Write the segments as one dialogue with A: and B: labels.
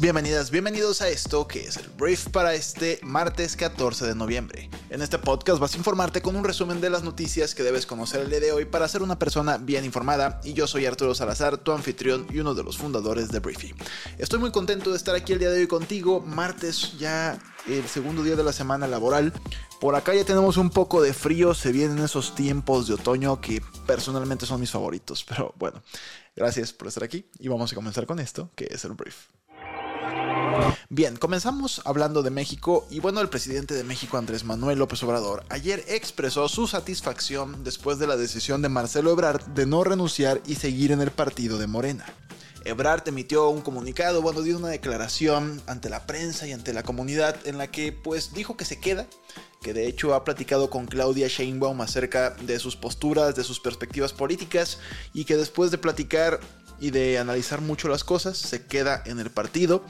A: Bienvenidas, bienvenidos a esto que es el brief para este martes 14 de noviembre. En este podcast vas a informarte con un resumen de las noticias que debes conocer el día de hoy para ser una persona bien informada y yo soy Arturo Salazar, tu anfitrión y uno de los fundadores de Briefy. Estoy muy contento de estar aquí el día de hoy contigo, martes ya el segundo día de la semana laboral. Por acá ya tenemos un poco de frío, se vienen esos tiempos de otoño que personalmente son mis favoritos, pero bueno, Gracias por estar aquí y vamos a comenzar con esto, que es el brief. Bien, comenzamos hablando de México y bueno, el presidente de México Andrés Manuel López Obrador ayer expresó su satisfacción después de la decisión de Marcelo Ebrard de no renunciar y seguir en el partido de Morena. Ebrard emitió un comunicado, bueno, dio una declaración ante la prensa y ante la comunidad en la que pues dijo que se queda, que de hecho ha platicado con Claudia Sheinbaum acerca de sus posturas, de sus perspectivas políticas y que después de platicar y de analizar mucho las cosas se queda en el partido,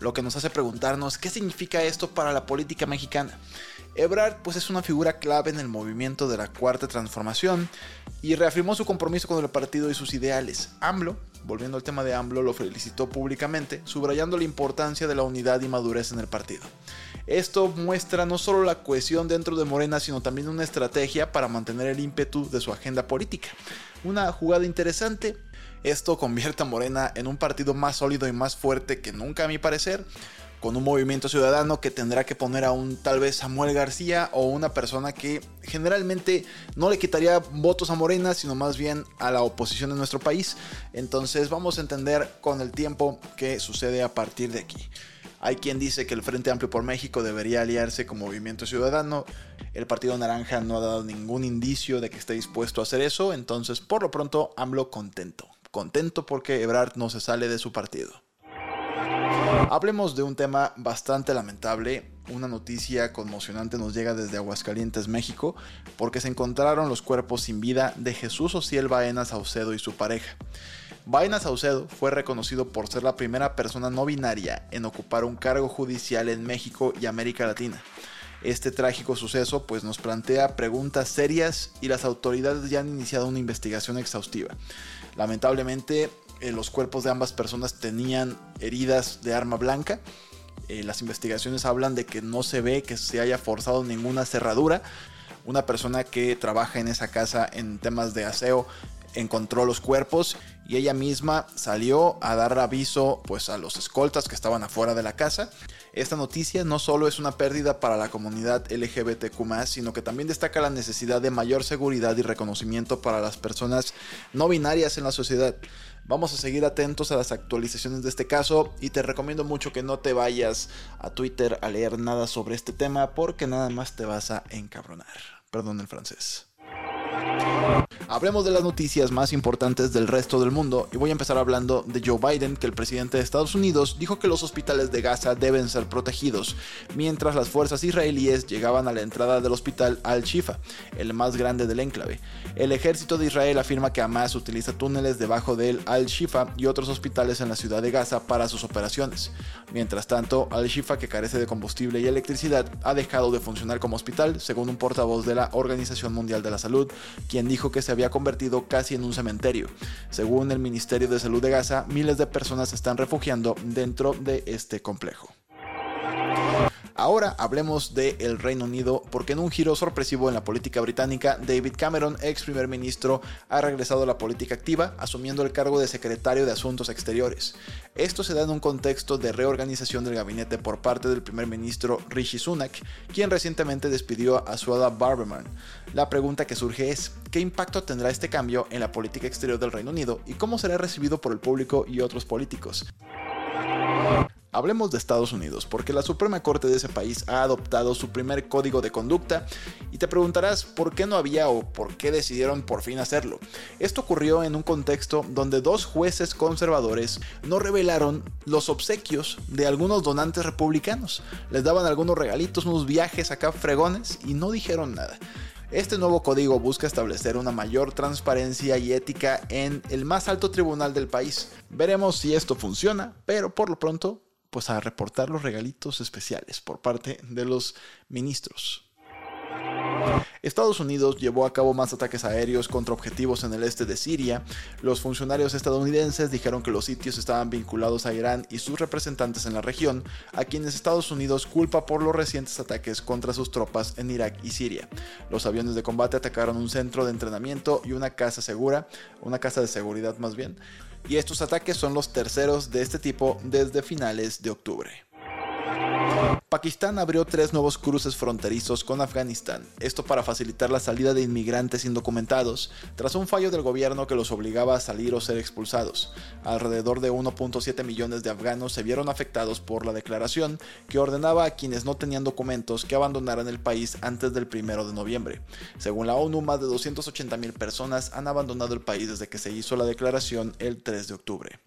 A: lo que nos hace preguntarnos qué significa esto para la política mexicana. Ebrard pues es una figura clave en el movimiento de la cuarta transformación y reafirmó su compromiso con el partido y sus ideales. AMLO, volviendo al tema de AMLO, lo felicitó públicamente, subrayando la importancia de la unidad y madurez en el partido. Esto muestra no solo la cohesión dentro de Morena, sino también una estrategia para mantener el ímpetu de su agenda política. Una jugada interesante. Esto convierte a Morena en un partido más sólido y más fuerte que nunca a mi parecer con un movimiento ciudadano que tendrá que poner a un tal vez Samuel García o una persona que generalmente no le quitaría votos a Morena, sino más bien a la oposición de nuestro país. Entonces vamos a entender con el tiempo qué sucede a partir de aquí. Hay quien dice que el Frente Amplio por México debería aliarse con Movimiento Ciudadano. El Partido Naranja no ha dado ningún indicio de que esté dispuesto a hacer eso. Entonces, por lo pronto, AMLO contento. Contento porque Ebrard no se sale de su partido. Hablemos de un tema bastante lamentable. Una noticia conmocionante nos llega desde Aguascalientes, México, porque se encontraron los cuerpos sin vida de Jesús Ociel Baena Saucedo y su pareja. Baena Saucedo fue reconocido por ser la primera persona no binaria en ocupar un cargo judicial en México y América Latina. Este trágico suceso pues nos plantea preguntas serias y las autoridades ya han iniciado una investigación exhaustiva. Lamentablemente eh, los cuerpos de ambas personas tenían heridas de arma blanca. Eh, las investigaciones hablan de que no se ve que se haya forzado ninguna cerradura. Una persona que trabaja en esa casa en temas de aseo encontró los cuerpos y ella misma salió a dar aviso pues a los escoltas que estaban afuera de la casa. Esta noticia no solo es una pérdida para la comunidad LGBTQ+, sino que también destaca la necesidad de mayor seguridad y reconocimiento para las personas no binarias en la sociedad. Vamos a seguir atentos a las actualizaciones de este caso y te recomiendo mucho que no te vayas a Twitter a leer nada sobre este tema porque nada más te vas a encabronar. Perdón el francés. Hablemos de las noticias más importantes del resto del mundo y voy a empezar hablando de Joe Biden, que el presidente de Estados Unidos dijo que los hospitales de Gaza deben ser protegidos, mientras las fuerzas israelíes llegaban a la entrada del hospital Al-Shifa, el más grande del enclave. El ejército de Israel afirma que Hamas utiliza túneles debajo del Al-Shifa y otros hospitales en la ciudad de Gaza para sus operaciones. Mientras tanto, Al-Shifa, que carece de combustible y electricidad, ha dejado de funcionar como hospital, según un portavoz de la Organización Mundial de la Salud, quien dijo que se había convertido casi en un cementerio. Según el Ministerio de Salud de Gaza, miles de personas se están refugiando dentro de este complejo. Ahora hablemos del el Reino Unido, porque en un giro sorpresivo en la política británica, David Cameron, ex primer ministro, ha regresado a la política activa, asumiendo el cargo de secretario de Asuntos Exteriores. Esto se da en un contexto de reorganización del gabinete por parte del primer ministro Rishi Sunak, quien recientemente despidió a Suada Barberman. La pregunta que surge es, ¿qué impacto tendrá este cambio en la política exterior del Reino Unido y cómo será recibido por el público y otros políticos? Hablemos de Estados Unidos, porque la Suprema Corte de ese país ha adoptado su primer código de conducta y te preguntarás por qué no había o por qué decidieron por fin hacerlo. Esto ocurrió en un contexto donde dos jueces conservadores no revelaron los obsequios de algunos donantes republicanos. Les daban algunos regalitos, unos viajes acá fregones y no dijeron nada. Este nuevo código busca establecer una mayor transparencia y ética en el más alto tribunal del país. Veremos si esto funciona, pero por lo pronto, pues a reportar los regalitos especiales por parte de los ministros. Estados Unidos llevó a cabo más ataques aéreos contra objetivos en el este de Siria. Los funcionarios estadounidenses dijeron que los sitios estaban vinculados a Irán y sus representantes en la región, a quienes Estados Unidos culpa por los recientes ataques contra sus tropas en Irak y Siria. Los aviones de combate atacaron un centro de entrenamiento y una casa segura, una casa de seguridad más bien, y estos ataques son los terceros de este tipo desde finales de octubre. Pakistán abrió tres nuevos cruces fronterizos con Afganistán, esto para facilitar la salida de inmigrantes indocumentados, tras un fallo del gobierno que los obligaba a salir o ser expulsados. Alrededor de 1.7 millones de afganos se vieron afectados por la declaración que ordenaba a quienes no tenían documentos que abandonaran el país antes del 1 de noviembre. Según la ONU, más de 280 mil personas han abandonado el país desde que se hizo la declaración el 3 de octubre.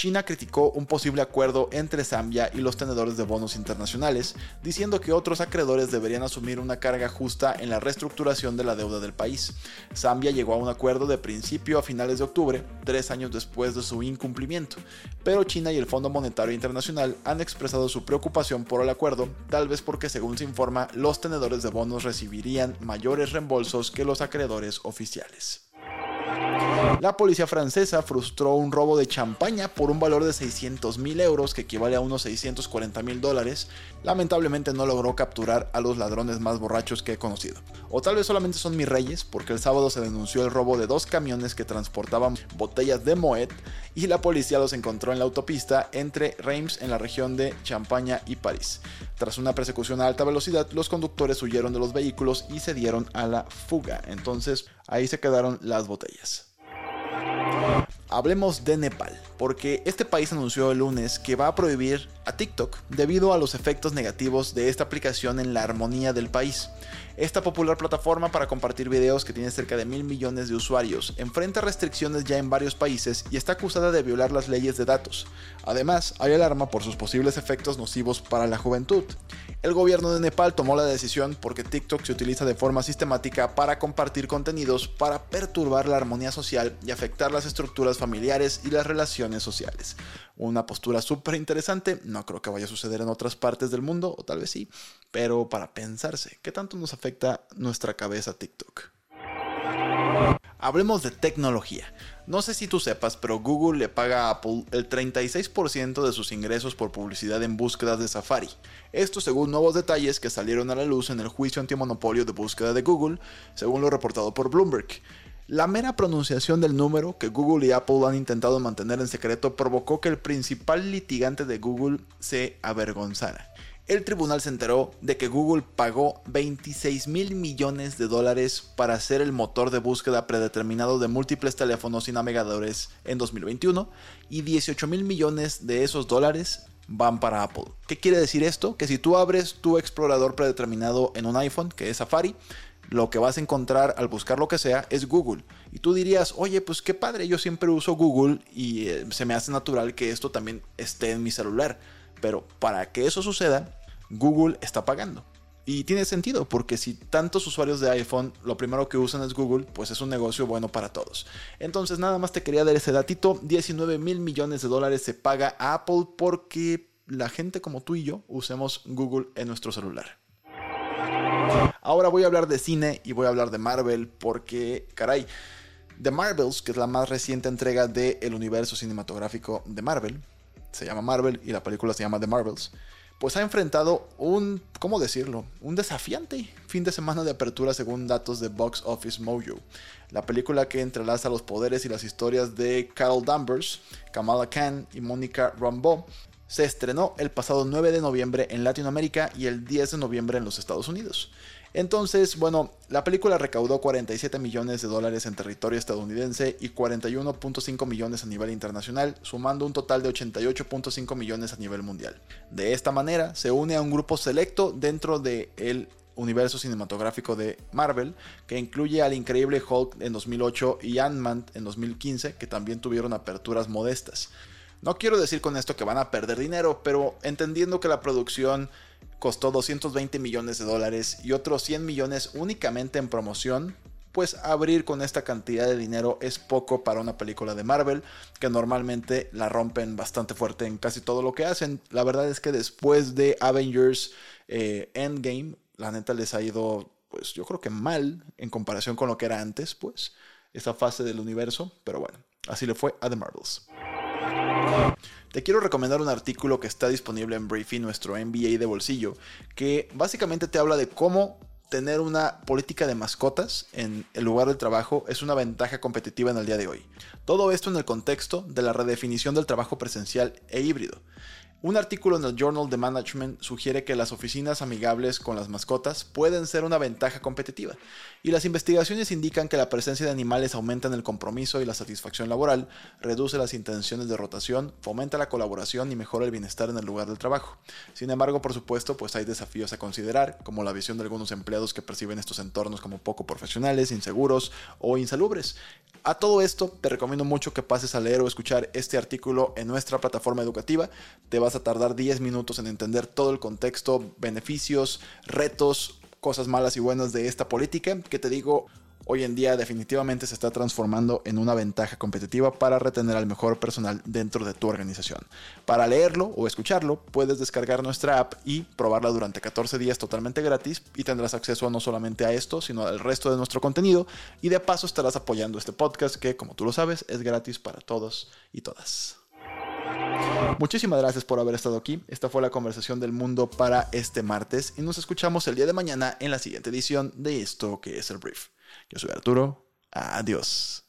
A: China criticó un posible acuerdo entre Zambia y los tenedores de bonos internacionales, diciendo que otros acreedores deberían asumir una carga justa en la reestructuración de la deuda del país. Zambia llegó a un acuerdo de principio a finales de octubre, tres años después de su incumplimiento, pero China y el Fondo Monetario Internacional han expresado su preocupación por el acuerdo, tal vez porque según se informa, los tenedores de bonos recibirían mayores reembolsos que los acreedores oficiales. La policía francesa frustró un robo de champaña por un valor de 600 mil euros, que equivale a unos 640 mil dólares. Lamentablemente no logró capturar a los ladrones más borrachos que he conocido. O tal vez solamente son mis reyes, porque el sábado se denunció el robo de dos camiones que transportaban botellas de Moet y la policía los encontró en la autopista entre Reims en la región de Champaña y París. Tras una persecución a alta velocidad, los conductores huyeron de los vehículos y se dieron a la fuga. Entonces ahí se quedaron las botellas. Yes. Hablemos de Nepal, porque este país anunció el lunes que va a prohibir a TikTok debido a los efectos negativos de esta aplicación en la armonía del país. Esta popular plataforma para compartir videos que tiene cerca de mil millones de usuarios enfrenta restricciones ya en varios países y está acusada de violar las leyes de datos. Además, hay alarma por sus posibles efectos nocivos para la juventud. El gobierno de Nepal tomó la decisión porque TikTok se utiliza de forma sistemática para compartir contenidos para perturbar la armonía social y afectar las estructuras familiares y las relaciones sociales. Una postura súper interesante, no creo que vaya a suceder en otras partes del mundo, o tal vez sí, pero para pensarse, ¿qué tanto nos afecta nuestra cabeza TikTok? Hablemos de tecnología. No sé si tú sepas, pero Google le paga a Apple el 36% de sus ingresos por publicidad en búsquedas de Safari. Esto según nuevos detalles que salieron a la luz en el juicio antimonopolio de búsqueda de Google, según lo reportado por Bloomberg. La mera pronunciación del número que Google y Apple han intentado mantener en secreto provocó que el principal litigante de Google se avergonzara. El tribunal se enteró de que Google pagó 26 mil millones de dólares para ser el motor de búsqueda predeterminado de múltiples teléfonos y navegadores en 2021 y 18 mil millones de esos dólares van para Apple. ¿Qué quiere decir esto? Que si tú abres tu explorador predeterminado en un iPhone, que es Safari, lo que vas a encontrar al buscar lo que sea es Google. Y tú dirías, oye, pues qué padre, yo siempre uso Google y eh, se me hace natural que esto también esté en mi celular. Pero para que eso suceda, Google está pagando. Y tiene sentido, porque si tantos usuarios de iPhone lo primero que usan es Google, pues es un negocio bueno para todos. Entonces nada más te quería dar ese datito, 19 mil millones de dólares se paga a Apple porque la gente como tú y yo usemos Google en nuestro celular. Ahora voy a hablar de cine y voy a hablar de Marvel porque, caray, The Marvels, que es la más reciente entrega del universo cinematográfico de Marvel, se llama Marvel y la película se llama The Marvels, pues ha enfrentado un, ¿cómo decirlo? Un desafiante fin de semana de apertura según datos de Box Office Mojo. La película que entrelaza los poderes y las historias de Carol Danvers, Kamala Khan y Monica Rambeau se estrenó el pasado 9 de noviembre en Latinoamérica y el 10 de noviembre en los Estados Unidos. Entonces, bueno, la película recaudó 47 millones de dólares en territorio estadounidense y 41.5 millones a nivel internacional, sumando un total de 88.5 millones a nivel mundial. De esta manera, se une a un grupo selecto dentro del universo cinematográfico de Marvel, que incluye al increíble Hulk en 2008 y Ant-Man en 2015, que también tuvieron aperturas modestas. No quiero decir con esto que van a perder dinero, pero entendiendo que la producción costó 220 millones de dólares y otros 100 millones únicamente en promoción, pues abrir con esta cantidad de dinero es poco para una película de Marvel, que normalmente la rompen bastante fuerte en casi todo lo que hacen. La verdad es que después de Avengers eh, Endgame, la neta les ha ido, pues yo creo que mal en comparación con lo que era antes, pues, esa fase del universo, pero bueno, así le fue a The Marvels. Te quiero recomendar un artículo que está disponible en Briefing, nuestro MBA de bolsillo, que básicamente te habla de cómo tener una política de mascotas en el lugar de trabajo es una ventaja competitiva en el día de hoy. Todo esto en el contexto de la redefinición del trabajo presencial e híbrido. Un artículo en el Journal de Management sugiere que las oficinas amigables con las mascotas pueden ser una ventaja competitiva, y las investigaciones indican que la presencia de animales aumenta el compromiso y la satisfacción laboral, reduce las intenciones de rotación, fomenta la colaboración y mejora el bienestar en el lugar del trabajo. Sin embargo, por supuesto, pues hay desafíos a considerar, como la visión de algunos empleados que perciben estos entornos como poco profesionales, inseguros o insalubres. A todo esto, te recomiendo mucho que pases a leer o escuchar este artículo en nuestra plataforma educativa. Te vas a tardar 10 minutos en entender todo el contexto, beneficios, retos, cosas malas y buenas de esta política, que te digo, hoy en día definitivamente se está transformando en una ventaja competitiva para retener al mejor personal dentro de tu organización. Para leerlo o escucharlo, puedes descargar nuestra app y probarla durante 14 días totalmente gratis y tendrás acceso no solamente a esto, sino al resto de nuestro contenido y de paso estarás apoyando este podcast que, como tú lo sabes, es gratis para todos y todas. Muchísimas gracias por haber estado aquí. Esta fue la conversación del mundo para este martes y nos escuchamos el día de mañana en la siguiente edición de esto que es el brief. Yo soy Arturo. Adiós.